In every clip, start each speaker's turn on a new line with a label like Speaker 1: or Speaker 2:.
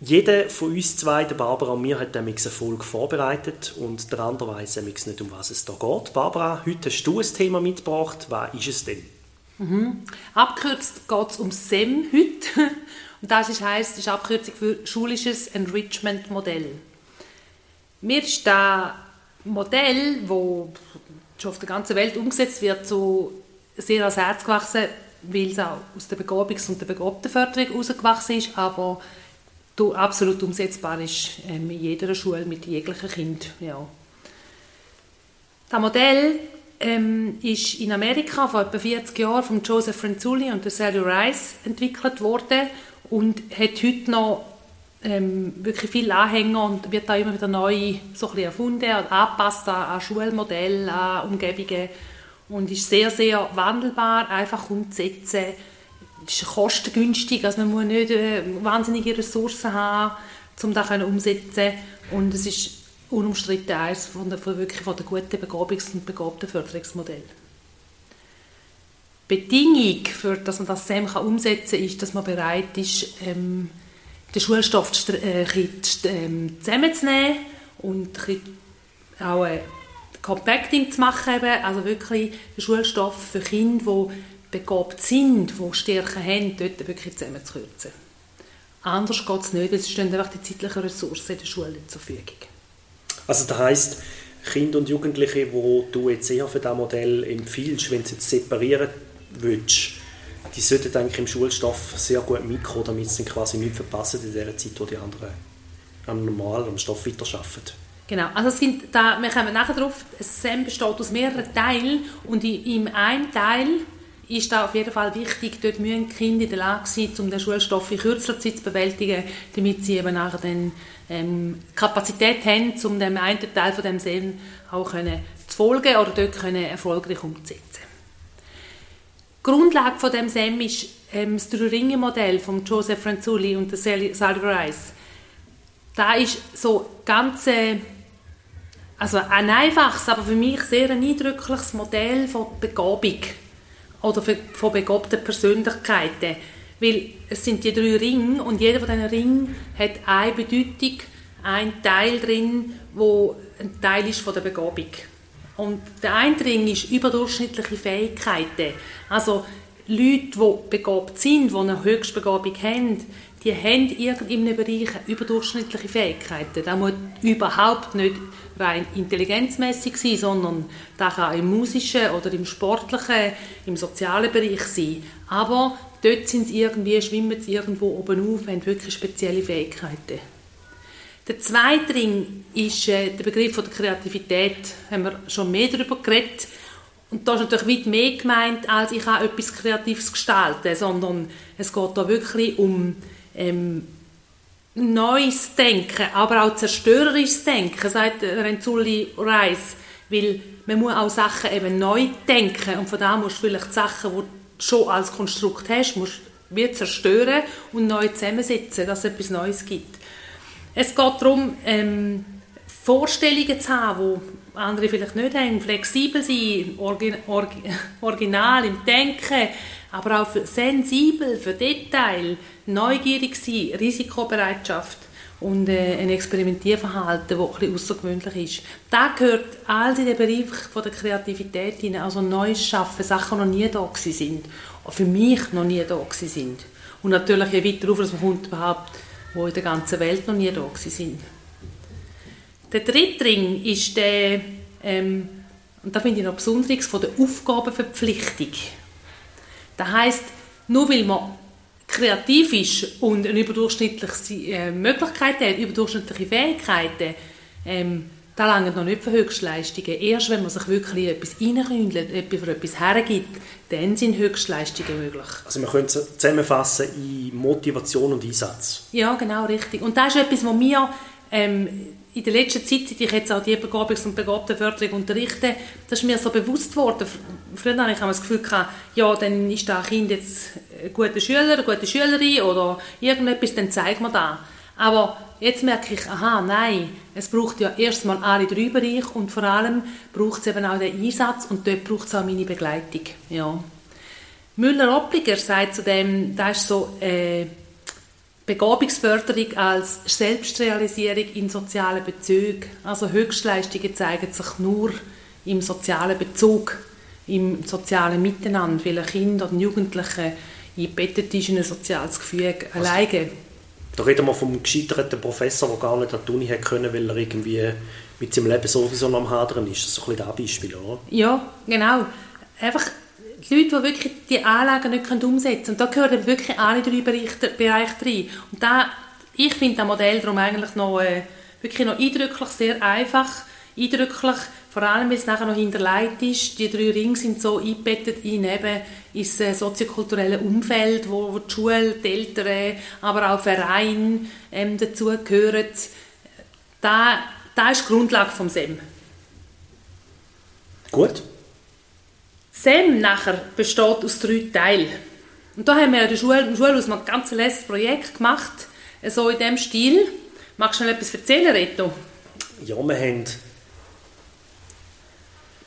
Speaker 1: Jeder von uns zwei, der Barbara und mir, hat eine Folge vorbereitet und der andere weiß nicht, um was es da geht. Barbara, heute hast du ein Thema mitgebracht. Was ist es denn?
Speaker 2: Mhm. Abkürzt geht es um SEM heute. Und das ist, heisst, ist Abkürzung für Schulisches Enrichment Modell. Mir ist das Modell, das schon auf der ganzen Welt umgesetzt wird, so sehr ans Herz gewachsen, weil es auch aus der Begabungs- und der Begabtenförderung herausgewachsen ist, aber absolut umsetzbar ist ähm, in jeder Schule mit jeglichen Kind. Ja. Das Modell ähm, ist in Amerika vor etwa 40 Jahren von Joseph Franzulli und Sally Rice entwickelt worden und hat heute noch ähm, wirklich viele Anhänger und wird da immer wieder neu so erfunden und angepasst an, an Schulmodelle, an Umgebungen und ist sehr, sehr wandelbar, einfach umzusetzen ist kostengünstig, also man muss nicht äh, wahnsinnige Ressourcen haben, um das umzusetzen und es ist unumstritten eines von der, von wirklich von der guten Begabungs- und Begabtenförderungsmodell. Bedingung, für, dass man das SEM kann umsetzen kann, ist, dass man bereit ist, ähm, den Schulstoff äh, ähm, zusammenzunehmen und auch ein Compacting zu machen, also wirklich den Schulstoff für Kinder, die begabt sind, die Stärken haben, dort wirklich zusammenzukürzen. Anders geht es nicht, weil es stehen einfach die zeitlichen Ressourcen in der Schule zur Verfügung.
Speaker 1: Also das heisst, Kinder und Jugendliche, die du jetzt eher für dieses Modell empfiehlst, wenn du jetzt separieren willst, die sollten eigentlich im Schulstoff sehr gut mitkommen, damit sie quasi nicht verpassen in der Zeit, wo die anderen am normalen am Stoff weiterarbeiten.
Speaker 2: Genau, also es sind da, wir kommen nachher darauf, ein SEM besteht aus mehreren Teilen und in, einem Teil ist da auf jeden Fall wichtig, dort müssen die Kinder in der Lage sein, um den Schulstoff in kürzerer Zeit zu bewältigen, damit sie eben nachher dann ähm, Kapazität haben, um dem einen Teil von dem Sehen auch können zu folgen oder dort können erfolgreich umzusetzen. Die Grundlage von dem SEM ist ähm, das Drei-Ringe-Modell von Joseph Franzulli und Sally Rice. Da ist so ganz äh, also ein einfaches, aber für mich sehr ein eindrückliches Modell von Begabung oder von begabten Persönlichkeiten. Weil es sind die drei Ringe und jeder von diesen Ringen hat eine Bedeutung, ein Teil drin, wo ein Teil ist von der Begabung. Und der eine Ring ist überdurchschnittliche Fähigkeiten. Also Leute, die begabt sind, die eine Höchstbegabung haben, die haben in irgendeinem Bereich überdurchschnittliche Fähigkeiten. Das muss überhaupt nicht rein intelligenzmäßig sein, sondern das kann im musischen oder im sportlichen, im sozialen Bereich sein. Aber dort sind sie irgendwie, schwimmen sie irgendwo oben auf, haben wirklich spezielle Fähigkeiten. Der zweite Ring ist äh, der Begriff von der Kreativität. Da haben wir schon mehr darüber geredet. Und da ist natürlich weit mehr gemeint, als ich kann etwas Kreatives gestalten, sondern es geht da wirklich um ähm, neues Denken, aber auch zerstörerisches Denken, sagt Renzulli Reis, weil man muss auch Sachen eben neu denken und von da musst du vielleicht Sachen, die du schon als Konstrukt hast, musst wie zerstören und neu zusammensetzen, dass es etwas Neues gibt. Es geht darum, ähm, Vorstellungen zu haben, die andere vielleicht nicht haben, flexibel sein, orgi orgi original im Denken, aber auch sensibel für Detail, neugierig sein, Risikobereitschaft und äh, ein Experimentierverhalten, das ein außergewöhnlich ist. Da gehört alles in den Bereich von der Kreativität hinein, also Neues schaffen, Sachen, die noch nie da sind, für mich noch nie da sind. Und natürlich je weiter auf, dass man kommt überhaupt, wo in der ganzen Welt noch nie da sind. Der dritte Ring ist der, ähm, und da finde ich noch Besonderes, von der Aufgabenverpflichtung. Das heisst, nur weil man kreativ ist und eine überdurchschnittliche äh, Möglichkeit hat, überdurchschnittliche Fähigkeiten, ähm, da langen noch nicht für Höchstleistungen. Erst wenn man sich wirklich etwas reinkündelt, für etwas hergibt, dann sind Höchstleistungen möglich.
Speaker 1: Also man könnte es zusammenfassen in Motivation und Einsatz.
Speaker 2: Ja, genau, richtig. Und das ist etwas, was wir ähm, in der letzten Zeit, seit ich jetzt auch die Begabungs- und Begabtenförderung unterrichte, das ist mir so bewusst geworden. Früher hatte ich das Gefühl, gehabt, ja, dann ist das Kind jetzt ein guter Schüler, eine gute Schülerin oder irgendetwas, dann zeigt man das. Aber jetzt merke ich, aha, nein, es braucht ja erstmal alle drei Bereiche und vor allem braucht es eben auch den Einsatz und dort braucht es auch meine Begleitung. Ja. Müller-Oppliger sagt zu dem, das ist so... Äh, Begabungsförderung als Selbstrealisierung in sozialen Bezügen. Also Höchstleistungen zeigen sich nur im sozialen Bezug, im sozialen Miteinander, weil ein Kind oder ein Jugendlicher eingebettet ist in ein soziales Gefüge also, alleine.
Speaker 1: Da reden wir vom gescheiterten Professor, der gar nicht an die Uni hätte können, weil er irgendwie mit seinem Leben sowieso noch am Hadern ist. Das ist so ein bisschen das Beispiel, oder?
Speaker 2: Ja, genau. Einfach die Leute, die wirklich die Anlagen nicht umsetzen können. Und da gehören wirklich alle drei Bereiche, Bereiche rein. Und da, ich finde das Modell darum eigentlich noch, äh, wirklich noch eindrücklich, sehr einfach, eindrücklich, vor allem, weil es nachher noch hinterlegt ist. Die drei Ringe sind so eingebettet in eben ins äh, soziokulturelle Umfeld, wo, wo die Schule, die Eltern, aber auch Vereine ähm, dazugehören. Da, da ist die Grundlage vom SEM.
Speaker 1: Gut.
Speaker 2: SEM nachher besteht aus drei Teilen. Und da haben wir in der Schule, in der Schule ein ganz letztes Projekt gemacht, so in diesem Stil. Magst du noch etwas erzählen, Reto?
Speaker 1: Ja, wir haben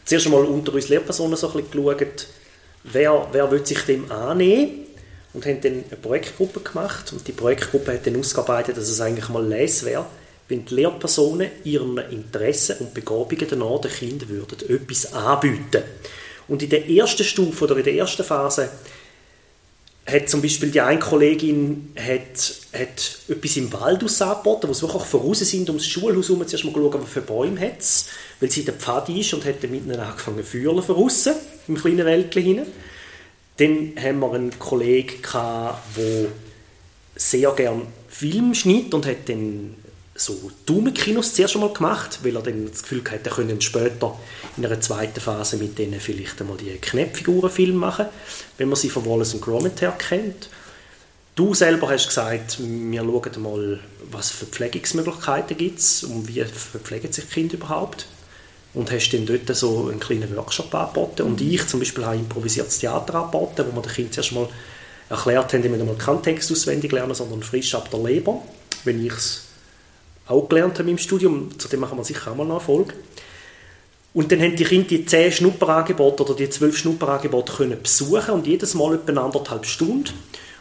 Speaker 1: zuerst einmal unter uns Lehrpersonen so ein bisschen geschaut, wer, wer will sich dem annehmen und haben dann eine Projektgruppe gemacht und die Projektgruppe hat dann ausgearbeitet, dass es eigentlich mal les wäre, wenn die Lehrpersonen ihren Interessen und Begabungen danach den Kindern würden etwas anbieten würden. Und in der ersten Stufe oder in der ersten Phase hat zum Beispiel die eine Kollegin hat, hat etwas im Wald angeboten, wo sie wirklich voraus sind, ums Schulhaus herum zuerst mal schauen, was für Bäume hat es, weil sie in der Pfade ist und hat dann mitten angefangen zu fühlen voraus, im kleinen Wäldchen hinein. Dann haben wir einen Kollegen der sehr gerne Film schneidet und hat dann so Daumenkinos zuerst einmal gemacht, weil er dann das Gefühl hatte, er könne später in einer zweiten Phase mit denen vielleicht einmal die Knäppfigurenfilme machen, wenn man sie von Wallace und Gromit her kennt. Du selber hast gesagt, wir schauen mal, was für Pflegungsmöglichkeiten gibt es und wie verpflegen sich Kinder überhaupt. Und hast dann dort so einen kleinen Workshop angeboten. Und ich zum Beispiel habe improvisiertes Theater angeboten, wo wir den Kindern zuerst mal erklärt haben, die müssen mal keinen Text auswendig lernen, sondern frisch ab der Leber, wenn ich es auch gelernt habe im Studium. Zu dem machen wir sicher auch mal eine Folge. Und dann haben die Kinder die zehn Schnupperangebote oder die zwölf Schnupperangebote können besuchen und jedes Mal etwa anderthalb Stunden.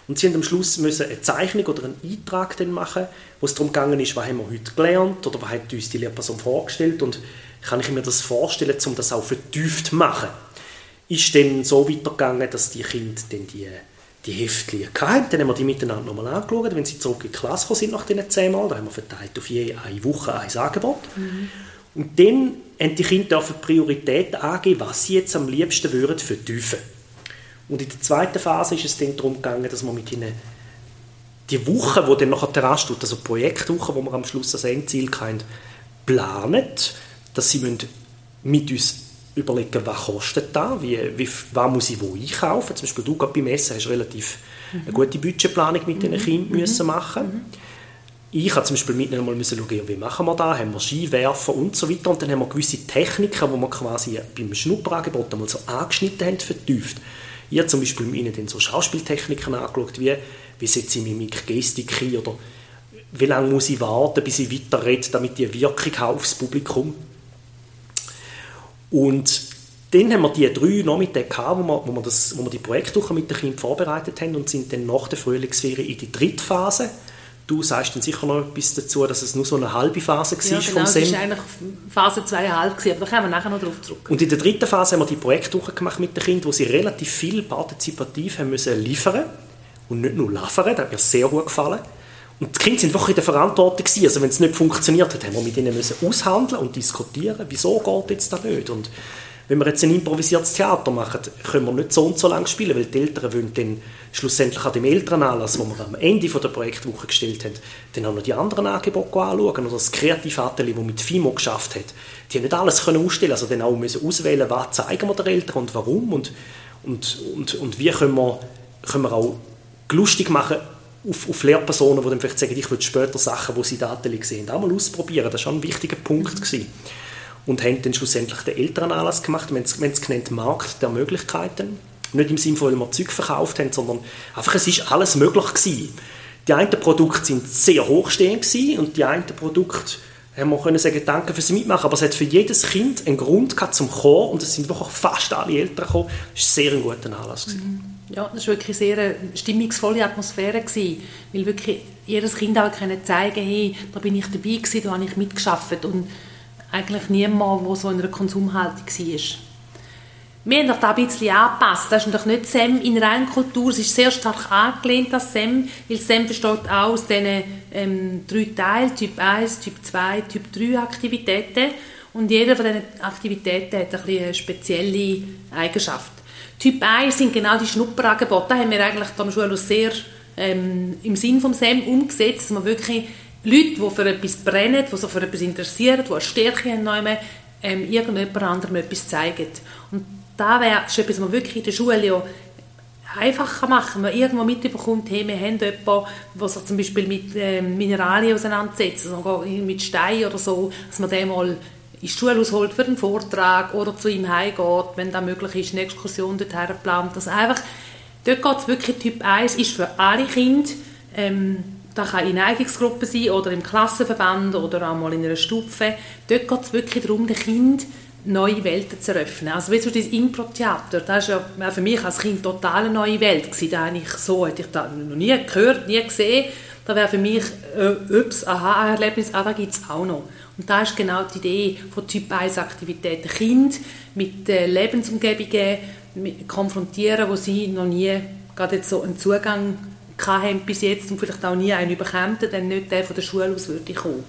Speaker 1: Und sie haben am Schluss müssen eine Zeichnung oder einen Eintrag machen, wo es darum gegangen ist, was haben wir heute gelernt oder was hat uns die Lehrperson vorgestellt und kann ich mir das vorstellen, um das auch vertieft zu machen. Ist dann so weitergegangen, dass die Kinder dann die die Heftchen hatten. Dann haben wir die miteinander nochmal angeschaut, wenn sie zurück in die Klasse sind nach diesen zehn Mal. Da haben wir verteilt auf je eine Woche ein Angebot. Mhm. Und dann haben die Kinder Prioritäten angeben, was sie jetzt am liebsten würden vertiefen Und in der zweiten Phase ist es dann darum gegangen, dass wir mit ihnen die Woche, die dann nachher dran steht, also die Projektwoche, wo wir am Schluss das Endziel haben, planen, dass sie mit uns überlegen, was kostet das, wie, wie, was muss ich wo einkaufen. Zum Beispiel du gerade beim Essen hast relativ mhm. eine gute Budgetplanung mit mhm. den Kindern mhm. müssen machen mhm. Ich habe zum Beispiel mit ihnen mal müssen schauen, wie machen wir das, haben wir Skiwerfer und so weiter und dann haben wir gewisse Techniken, die wir quasi beim Schnupperangebot einmal so angeschnitten haben, vertieft. Ich habe zum Beispiel mit ihnen dann so Schauspieltechniken angeschaut, wie, wie setze ich Mimik, Gestik ein oder wie lange muss ich warten, bis ich weiterrede, damit die Wirkung aufs Publikum und dann haben wir die drei Nachmittage gehabt, wo wir, wo wir, das, wo wir die Projektwoche mit den Kindern vorbereitet haben und sind dann nach der Frühlingsferien in die dritte Phase. Du sagst dann sicher noch etwas dazu, dass es nur so eine halbe Phase war
Speaker 2: ja, genau, vom SEM. das war eigentlich Phase 2,5, aber da kommen wir nachher noch darauf zurück.
Speaker 1: Und in der dritten Phase haben wir die Projektwoche gemacht mit den Kindern, wo sie relativ viel partizipativ haben müssen liefern und nicht nur liefern, das hat mir sehr gut gefallen. Und die Kinder sind wirklich in der Verantwortung gewesen. Also wenn es nicht funktioniert hat, haben wir mit ihnen müssen aushandeln und diskutieren, wieso geht jetzt das nicht. Und wenn wir jetzt ein improvisiertes Theater machen, können wir nicht so und so lange spielen, weil die Eltern wollen dann schlussendlich an dem Elternanlass, den wir am Ende der Projektwoche gestellt haben, dann auch noch die anderen Angebote anschauen. Oder das Kreativatelier, das mit FIMO geschafft hat, die haben nicht alles können ausstellen also dann auch müssen auswählen, was zeigen wir den Eltern und warum und, und, und, und wie können wir, können wir auch lustig machen, auf, auf Lehrpersonen, die dann vielleicht sagen, ich will später Sachen, die sie Daten sehen, auch mal ausprobieren. Das war schon ein wichtiger Punkt. Gewesen. Und haben dann schlussendlich den Elternanlass gemacht, wir haben es genannt Markt der Möglichkeiten. Nicht im Sinne von, weil wir Zeug verkauft haben, sondern einfach, es ist alles möglich gewesen. Die einen Produkte sind sehr hochstehend gewesen und die einen Produkte haben wir können sagen, danke fürs Mitmachen, aber es hat für jedes Kind einen Grund gehabt zum Kommen und es sind wirklich fast alle Eltern gekommen. Das war sehr ein guter Anlass.
Speaker 2: Mhm. Ja, das war wirklich eine sehr stimmungsvolle Atmosphäre, gewesen, weil wirklich jedes Kind auch können zeigen hey, da bin ich dabei gewesen, da habe ich mitgeschafft und eigentlich niemand, der so in einer Konsumhaltung war. Wir haben das ein bisschen angepasst. Das ist natürlich nicht SEM in Reinkultur. Es ist sehr stark angelehnt an SEM, weil SEM besteht auch aus diesen ähm, drei Teilen, Typ 1, Typ 2, Typ 3 Aktivitäten. Und jede von diesen Aktivitäten hat ein eine spezielle Eigenschaft. Typ 1 sind genau die Schnupperangebote. Da haben wir eigentlich am Schulhaus sehr ähm, im Sinn vom SEM umgesetzt, dass man wirklich Leute, die für etwas brennen, die sich für etwas interessieren, die eine Stärke haben, ähm, irgendjemand anderem etwas zeigen. Und da wäre etwas, was man wirklich in der Schule ja einfacher machen. Man irgendwo mitbekommt, hey, wir haben jemanden, der sich zum Beispiel mit äh, Mineralien auseinandersetzt, also mit Stein oder so, dass man den mal ins Schule ausholt für einen Vortrag oder zu ihm heimgeht, wenn das möglich ist, eine Exkursion dorthin plant. Also einfach, dort geht es wirklich, Typ 1 ist für alle Kinder, ähm, das kann in Eignungsgruppen sein oder im Klassenverband oder auch mal in einer Stufe. Dort geht es wirklich darum, den Kind neue Welten zu eröffnen. Also wie so das Impro-Theater, das war ja für mich als Kind total eine neue Welt gewesen. Da habe ich so, hätte ich da noch nie gehört, nie gesehen. Da wäre für mich, äh, ups, aha, Erlebnis, aber gibt es auch noch. Und da ist genau die Idee von Typ 1 Aktivitäten. Kind mit Lebensumgebungen konfrontieren, wo sie noch nie gerade jetzt so einen Zugang hatten bis jetzt und vielleicht auch nie einen bekommen, dann nicht der von der Schule aus würde kommen.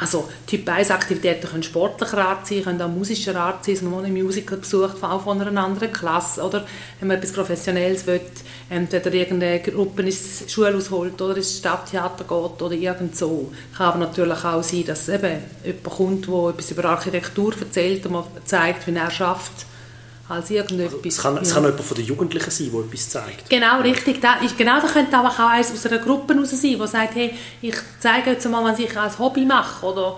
Speaker 2: Also Typ 1 Aktivitäten können sportlicher Art sein, können auch musischer Art sein, dass man einen Musical besucht, auch von einer anderen Klasse, oder? Wenn man etwas Professionelles will, entweder irgendeine Gruppe ins Schulhaus holt oder ins Stadttheater geht oder irgend so. Kann aber natürlich auch sein, dass eben jemand kommt, der etwas über Architektur erzählt und man zeigt, wie er schafft als irgendetwas.
Speaker 1: Also, es kann, es kann jemand von den Jugendlichen sein, der etwas zeigt.
Speaker 2: Genau, richtig. Da, ist, genau, da könnte aber auch eins aus einer Gruppe raus sein, der sagt, hey, ich zeige jetzt mal, was ich als Hobby mache. Oder,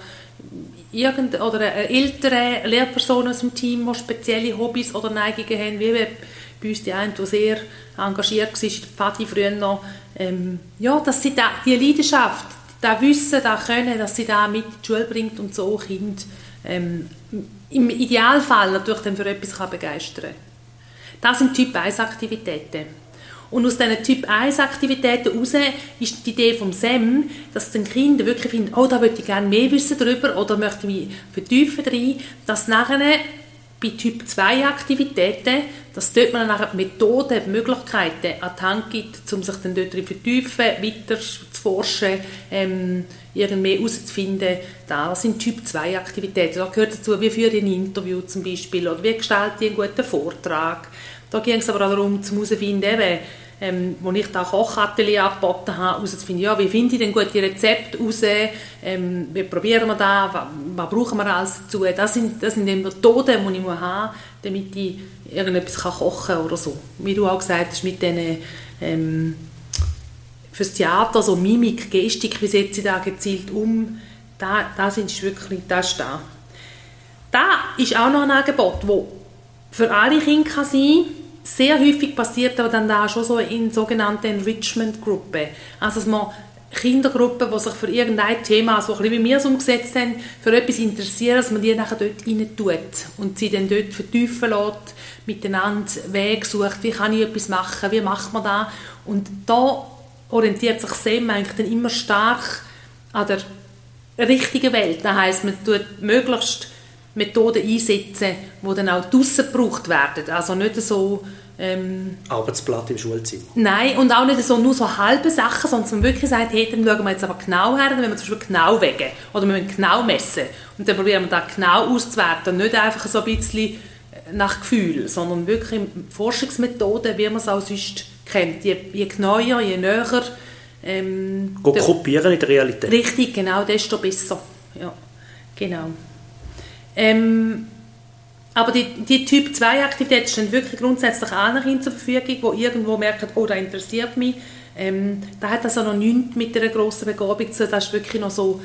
Speaker 2: irgend, oder eine ältere Lehrperson aus dem Team, die spezielle Hobbys oder Neigungen haben, wie bei uns die eine, die sehr engagiert war, die Pfadi früher noch. Ähm, ja, dass sie da, die Leidenschaft, das Wissen, das Können, dass sie da mit in die Schule bringt und so Kind ähm, im Idealfall natürlich dann für etwas kann begeistern kann. Das sind Typ 1 Aktivitäten. Und aus diesen Typ 1 Aktivitäten heraus ist die Idee vom SEM, dass den Kinder wirklich finden, oh, da würde ich gerne mehr wissen darüber oder möchte mich vertiefen drin, dass nachher bei Typ 2 Aktivitäten, dass dort man nachher Methoden, Möglichkeiten an die Hand gibt, um sich dann dort vertiefen, weiter zu forschen, ähm, irgendwie herauszufinden, das sind Typ 2 Aktivitäten. Da gehört dazu, wie führe ich ein Interview zum Beispiel oder wie gestalte ich einen guten Vortrag. Da ging es aber auch darum, zu herauszufinden, eben, ähm, wo ich da Kochatelier angeboten habe, herauszufinden, ja, wie finde ich denn gute Rezepte raus, ähm, wie probieren wir das, was, was, brauchen wir alles dazu. Das sind, das sind die Methoden, die ich haben muss, damit ich irgendetwas kann kochen kann oder so. Wie du auch gesagt hast, mit diesen ähm, fürs Theater, so Mimik, Gestik, wie setze ich da gezielt um, da, da sind wirklich, das ist da. Da ist auch noch ein Angebot, das für alle Kinder kann sein sehr häufig passiert aber dann da schon so in sogenannten Enrichment-Gruppen. Also dass man Kindergruppen, die sich für irgendein Thema, so ein bisschen wie wir es umgesetzt haben, für etwas interessieren, dass man die nachher dort rein tut und sie dann dort vertiefen lässt, miteinander Wege sucht, wie kann ich etwas machen, wie macht man das. Und da orientiert sich SEM eigentlich dann immer stark an der richtigen Welt. Das heisst, man tut möglichst Methoden einsetzen, die dann auch draussen gebraucht werden. Also nicht so... Ähm,
Speaker 1: Arbeitsblatt im Schulzimmer.
Speaker 2: Nein, und auch nicht so nur so halbe Sachen, sondern man wirklich sagt, hey, dann schauen wir jetzt aber genau her, dann müssen wir zum Beispiel genau wägen oder wir müssen genau messen. Und dann probieren wir das genau auszuwerten. Nicht einfach so ein bisschen nach Gefühl, sondern wirklich Forschungsmethoden, wie man es auch sonst kennt. Je, je genauer, je näher.
Speaker 1: Ähm, Go kopieren in der Realität.
Speaker 2: Richtig, genau, desto besser. Ja, genau. Ähm, aber die, die Typ 2 Aktivität stehen wirklich grundsätzlich Kindern zur Verfügung, die irgendwo merken, oh, das interessiert mich. Ähm, da hat also noch nichts mit einer grossen Begabung zu tun. Das ist wirklich noch so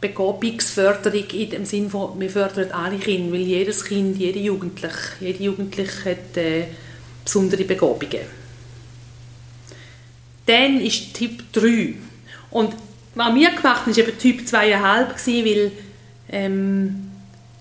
Speaker 2: Begabungsförderung in dem Sinne wir fördern alle Kinder, weil jedes Kind, jede Jugendliche, jede Jugendliche hat äh, besondere Begabungen. Dann ist Typ 3. Und was wir gemacht haben, war eben Typ 2,5, weil ähm,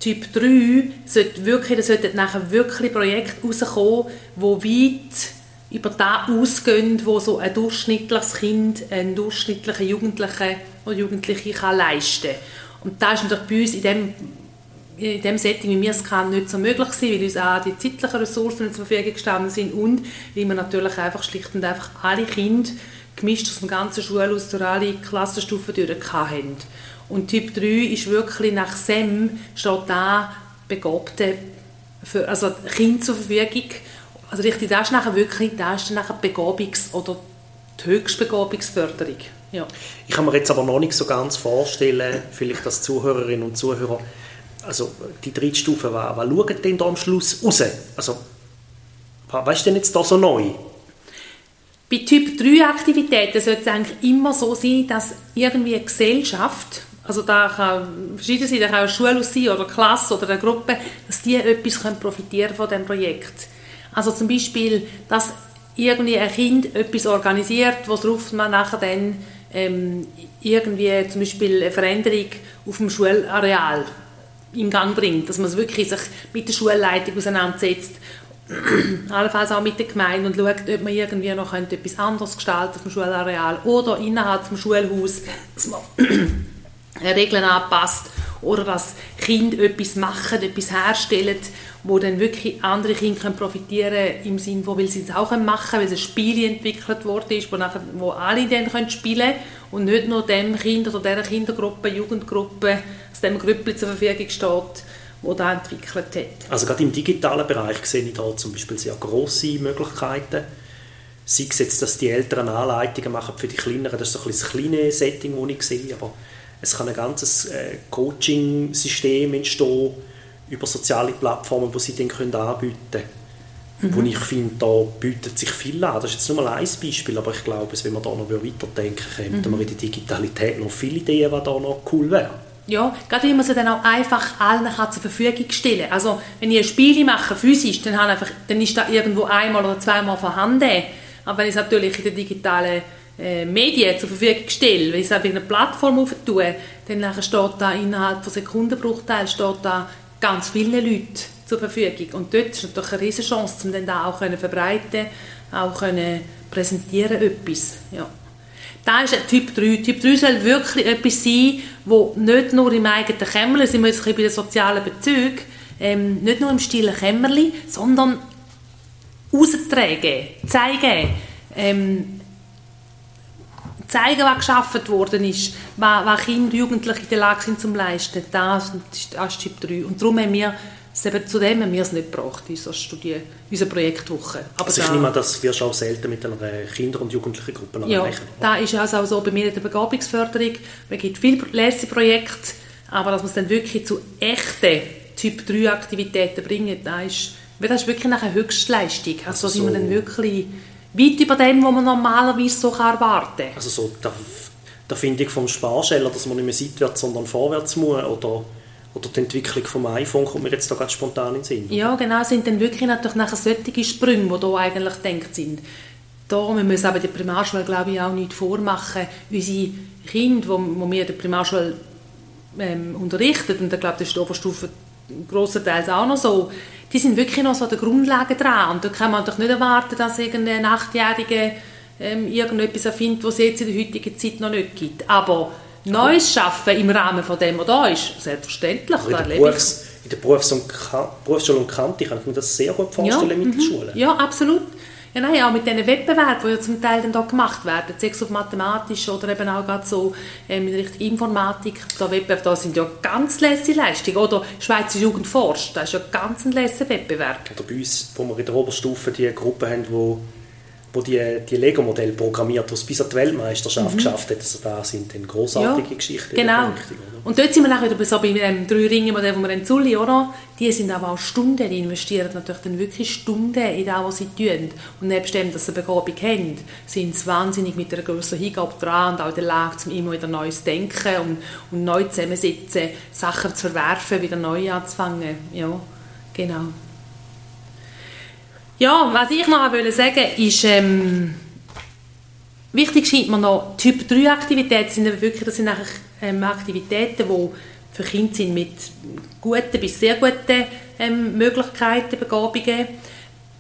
Speaker 2: Typ 3 sollte wirklich, da sollten nachher wirklich Projekte rauskommen, die weit über das ausgehen, wo so ein durchschnittliches Kind, ein durchschnittlicher Jugendlicher oder Jugendliche kann leisten kann. Und das ist natürlich bei uns in dem, in dem Setting, wie wir es kennen, nicht so möglich gewesen, weil uns auch die zeitlichen Ressourcen zur Verfügung gestanden sind und weil wir natürlich einfach schlicht und einfach alle Kinder gemischt aus dem ganzen Schulhaus durch alle Klassenstufen durch haben. Und Typ 3 ist wirklich nach SEM steht da Begabte, für, also Kind zur Verfügung. Also richtig, das ist nachher wirklich, das ist nachher Begabungs- oder die Höchstbegabungsförderung. Ja.
Speaker 1: Ich kann mir jetzt aber noch nicht so ganz vorstellen, vielleicht als Zuhörerinnen und Zuhörer, also die dritte Stufe, was, was schauen denn da am Schluss raus? Also, was ist denn jetzt da so neu?
Speaker 2: Bei Typ 3 Aktivitäten sollte es eigentlich immer so sein, dass irgendwie eine Gesellschaft, also da kann verschieden sein, da kann eine Schule sein oder eine Klasse oder eine Gruppe, dass die etwas können profitieren von diesem Projekt. Also zum Beispiel, dass irgendwie ein Kind etwas organisiert, worauf man nachher dann ähm, irgendwie zum Beispiel eine Veränderung auf dem Schulareal in Gang bringt, dass man sich wirklich sich mit der Schulleitung auseinandersetzt. Allenfalls auch mit der Gemeinde und schaut, ob man irgendwie noch etwas anderes gestalten auf dem Schulareal oder innerhalb des Schulhaus, dass man Regeln anpasst oder dass Kinder etwas machen, etwas herstellen, wo dann wirklich andere Kinder profitieren können, im Sinne von, weil sie es auch machen können, weil ein Spiel entwickelt worden ist, wo, nachher, wo alle dann können spielen können und nicht nur dem Kind oder dieser Kindergruppe, Jugendgruppe, dem Grüppel zur Verfügung steht, wo da entwickelt hat.
Speaker 1: Also gerade im digitalen Bereich sehe ich da zum Beispiel sehr grosse Möglichkeiten. Sei es jetzt, dass die Eltern Anleitungen machen für die Kleineren, das ist so ein das kleine Setting, das ich sehe, aber es kann ein ganzes äh, Coaching-System entstehen über soziale Plattformen, die sie dann können anbieten können. Mhm. Wo ich finde, da bietet sich viel an. Das ist jetzt nur mal ein Beispiel, aber ich glaube, wenn man da noch weiterdenken könnte, mhm. wir in der Digitalität noch viele Ideen, die da noch cool wären.
Speaker 2: Ja, gerade weil man sie dann auch einfach allen zur Verfügung stellen Also wenn ich ein Spiel mache, physisch, dann, einfach, dann ist da irgendwo einmal oder zweimal vorhanden. Aber wenn ich es natürlich in den digitalen äh, Medien zur Verfügung stelle, wenn ich es auf eine Plattform aufentue, dann steht da innerhalb von Sekundenbruchteilen steht da ganz viele Leute zur Verfügung. Und dort ist natürlich eine riesige Chance, um dann da auch können verbreiten, auch können präsentieren. Ja. Da ist ein Typ 3. Typ 3 soll wirklich etwas sein, wo nicht nur im eigenen Kämmerchen, sind wir jetzt bei den sozialen Bezügen, ähm, nicht nur im stillen Kämmerchen, sondern austragen, zeigen, ähm, zeigen, was geschaffen worden ist, was, was Kinder Jugendliche in der Lage sind zum leisten. Das ist, das ist Typ 3. Und darum haben wir eben zu dem haben wir es nicht gebracht, unsere, Studie, unsere Projektwoche.
Speaker 1: Aber also ich da, nehme an, das wirst du auch selten mit einer Kinder- und Jugendlichen-Gruppe
Speaker 2: ja, erreichen. Ja, da ist also auch so bei mir in der Begabungsförderung. Man gibt viele Leseprojekte, aber dass man es dann wirklich zu echten Typ-3-Aktivitäten bringt, das ist, das ist wirklich eine Höchstleistung. Also, also so, sind wir dann wirklich weit über dem, was man normalerweise so erwarten kann.
Speaker 1: Also so der, der Findung vom Sparscheller, dass man nicht mehr seitwärts, sondern vorwärts muss, oder oder die Entwicklung vom iPhone kommt mir jetzt da ganz spontan in den Sinn.
Speaker 2: Ja, genau, sind dann wirklich natürlich nachher solche Sprünge, die hier eigentlich gedacht sind. Da müssen wir aber der Primarschule, glaube ich, auch nicht vormachen. Unsere Kinder, die wo wir der Primarschule ähm, unterrichten, und ich glaube, das ist die Oberstufe grossenteils auch noch so, die sind wirklich noch so der Grundlage dran. Und da kann man doch nicht erwarten, dass irgendein Achtjähriger ähm, irgendetwas erfindet, was es jetzt in der heutigen Zeit noch nicht gibt. Aber Neues schaffen im Rahmen von dem, was da ist, selbstverständlich.
Speaker 1: Also in, der Berufs-, in der Berufs- und Berufsschule und Kante kann ich mir das sehr gut vorstellen ja, mit mhm.
Speaker 2: Ja, absolut. Ja, nein, auch mit diesen Wettbewerben, die ja zum Teil dann da gemacht werden, sei es auf mathematisch oder eben auch gerade so ähm, in Richtung Informatik, da, Wettbewerb, da sind ja ganz lässige Leistungen. Oder Schweizer Jugend forscht, das ist ja ganz ein lässiger Wettbewerb.
Speaker 1: Oder bei uns, wo wir in der Oberstufe die Gruppe haben, die wo die, die Lego-Modelle programmiert, die es bis an die Weltmeisterschaft mhm. geschafft hat. Also da sind dann großartige ja, Geschichten.
Speaker 2: Genau. Und dort sind wir nachher wieder so bei dem Drei-Ringe-Modell, wo wir in Zulli, oder? Die sind aber auch Stunden, die investieren natürlich dann wirklich Stunden in das, was sie tun. Und nebst dem, dass sie eine Begabung haben, sind sie wahnsinnig mit einer grossen Hingabe dran und auch in der Lage, zum immer wieder Neues denken und, und neu zusammensetzen, Sachen zu verwerfen, wieder neu anzufangen. Ja, genau. Ja, was ich noch wollte sagen, ist, ähm, wichtig scheint mir noch, Typ 3 Aktivitäten sind wirklich, das sind ähm, Aktivitäten, die für Kinder sind mit guten bis sehr guten ähm, Möglichkeiten, Begabungen.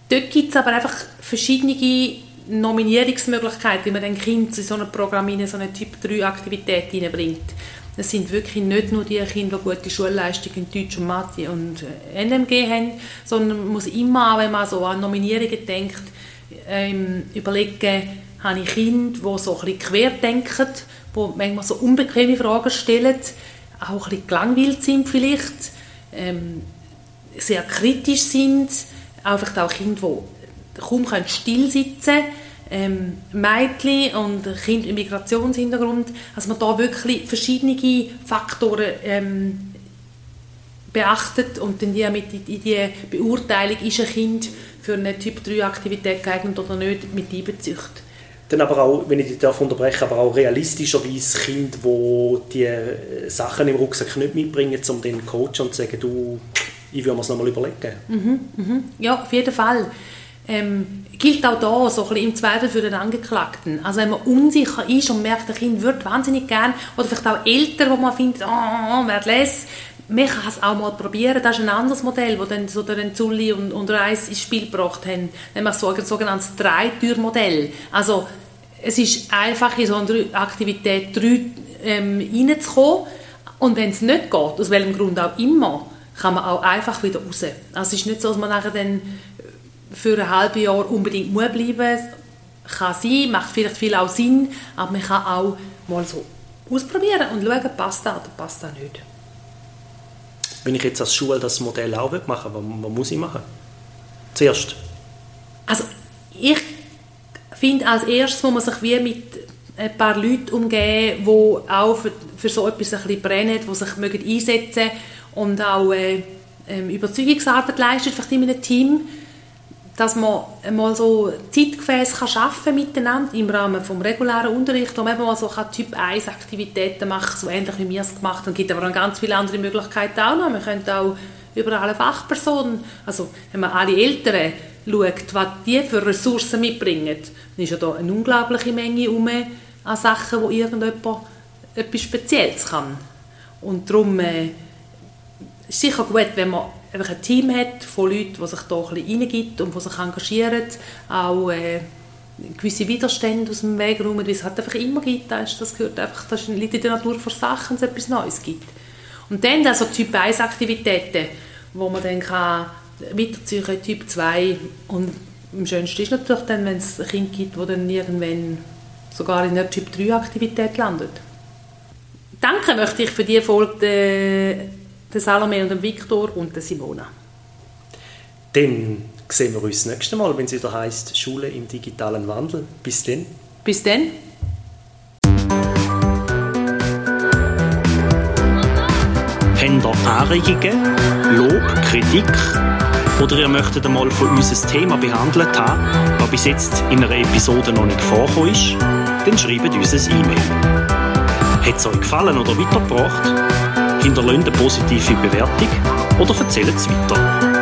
Speaker 2: Dort gibt es aber einfach verschiedene Nominierungsmöglichkeiten, wie man ein Kind in so ein Programm in so eine Typ 3 Aktivität hineinbringt. Es sind wirklich nicht nur die Kinder, die gute Schulleistungen in Deutsch und Mathe und äh, NMG haben, sondern man muss immer, wenn man so an Nominierungen denkt, ähm, überlegen, habe ich Kinder, die so ein bisschen querdenken, die manchmal so unbequeme Fragen stellen, auch ein bisschen gelangweilt sind vielleicht, ähm, sehr kritisch sind, einfach auch Kinder, die kaum still sitzen können ähm, Mädchen und Kinder mit Migrationshintergrund, dass man da wirklich verschiedene Faktoren ähm, beachtet und dann die mit in die Beurteilung, ist ein Kind für eine Typ-3-Aktivität geeignet oder nicht, mit einbezieht.
Speaker 1: Dann aber auch, wenn ich dich darf unterbrechen aber auch realistischerweise Kinder, die die äh, Sachen im Rucksack nicht mitbringen, um den Coach und zu sagen, du, ich würde mir es nochmal überlegen.
Speaker 2: Mhm, mhm. Ja, auf jeden Fall. Ähm, gilt auch da so ein im Zweifel für den Angeklagten. Also wenn man unsicher ist und merkt, der Kind wird wahnsinnig gern oder vielleicht auch Eltern, wo man findet, oh wer lässt, man kann es auch mal probieren. Das ist ein anderes Modell, das dann so der Zulli und, und Reis ins Spiel gebracht haben. Nämlich so ein sogenanntes Dreitürmodell. Also es ist einfach in so eine Aktivität drei ähm, reinzukommen und wenn es nicht geht, aus welchem Grund auch immer, kann man auch einfach wieder raus. Also es ist nicht so, dass man nachher dann für ein halbes Jahr unbedingt muss bleiben kann sein, macht vielleicht viel auch Sinn, aber man kann auch mal so ausprobieren und schauen, passt das oder passt das nicht.
Speaker 1: Wenn ich jetzt als Schule das Modell auch machen will, was, was muss ich machen? Zuerst?
Speaker 2: Also ich finde, als erstes muss man sich wie mit ein paar Leuten umgeben, die auch für, für so etwas ein bisschen brennen, die sich mögen einsetzen und auch äh, ähm, Überzeugungsarbeit leisten, vielleicht in einem Team dass man mal so zeitgemäß kann arbeiten miteinander im Rahmen des regulären Unterrichts, wo man mal so Typ 1 Aktivitäten machen so ähnlich wie wir es gemacht haben. Es gibt aber dann ganz viele andere Möglichkeiten auch noch. Man könnte auch über alle Fachpersonen, also wenn man alle Eltern schaut, was die für Ressourcen mitbringen, dann ist ja da eine unglaubliche Menge um an Sachen, wo irgendjemand etwas Spezielles kann. Und darum äh, ist sicher gut, wenn man einfach ein Team hat von Leuten, die sich da ein bisschen reingibt und die sich engagieren, auch äh, gewisse Widerstände aus dem Weg räumen, wie es halt einfach immer gibt. Das, das gehört einfach, das liegt in der Natur von Sachen, dass es etwas Neues gibt. Und dann also Typ 1 Aktivitäten, wo man dann kann weiterziehen Typ 2 und am schönsten ist natürlich dann, wenn es ein Kind gibt, das dann irgendwann sogar in einer Typ 3 Aktivität landet. Danke möchte ich für die Folge der Salome und der Viktor und der Simona.
Speaker 1: Dann sehen wir uns das nächste Mal, wenn es wieder heisst Schule im digitalen Wandel. Bis dann.
Speaker 2: Bis dann.
Speaker 1: Habt ihr Anregungen, Lob, Kritik oder ihr möchtet einmal von uns ein Thema behandelt haben, das bis jetzt in einer Episode noch nicht vorgekommen ist, dann schreibt uns ein E-Mail. Hat es euch gefallen oder weitergebracht? Hinterlasst eine positive Bewertung oder erzählt es weiter.